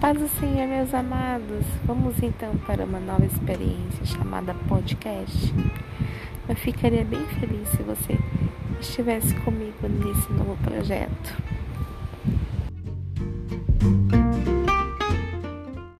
Paz do Senhor, meus amados. Vamos então para uma nova experiência chamada podcast. Eu ficaria bem feliz se você estivesse comigo nesse novo projeto.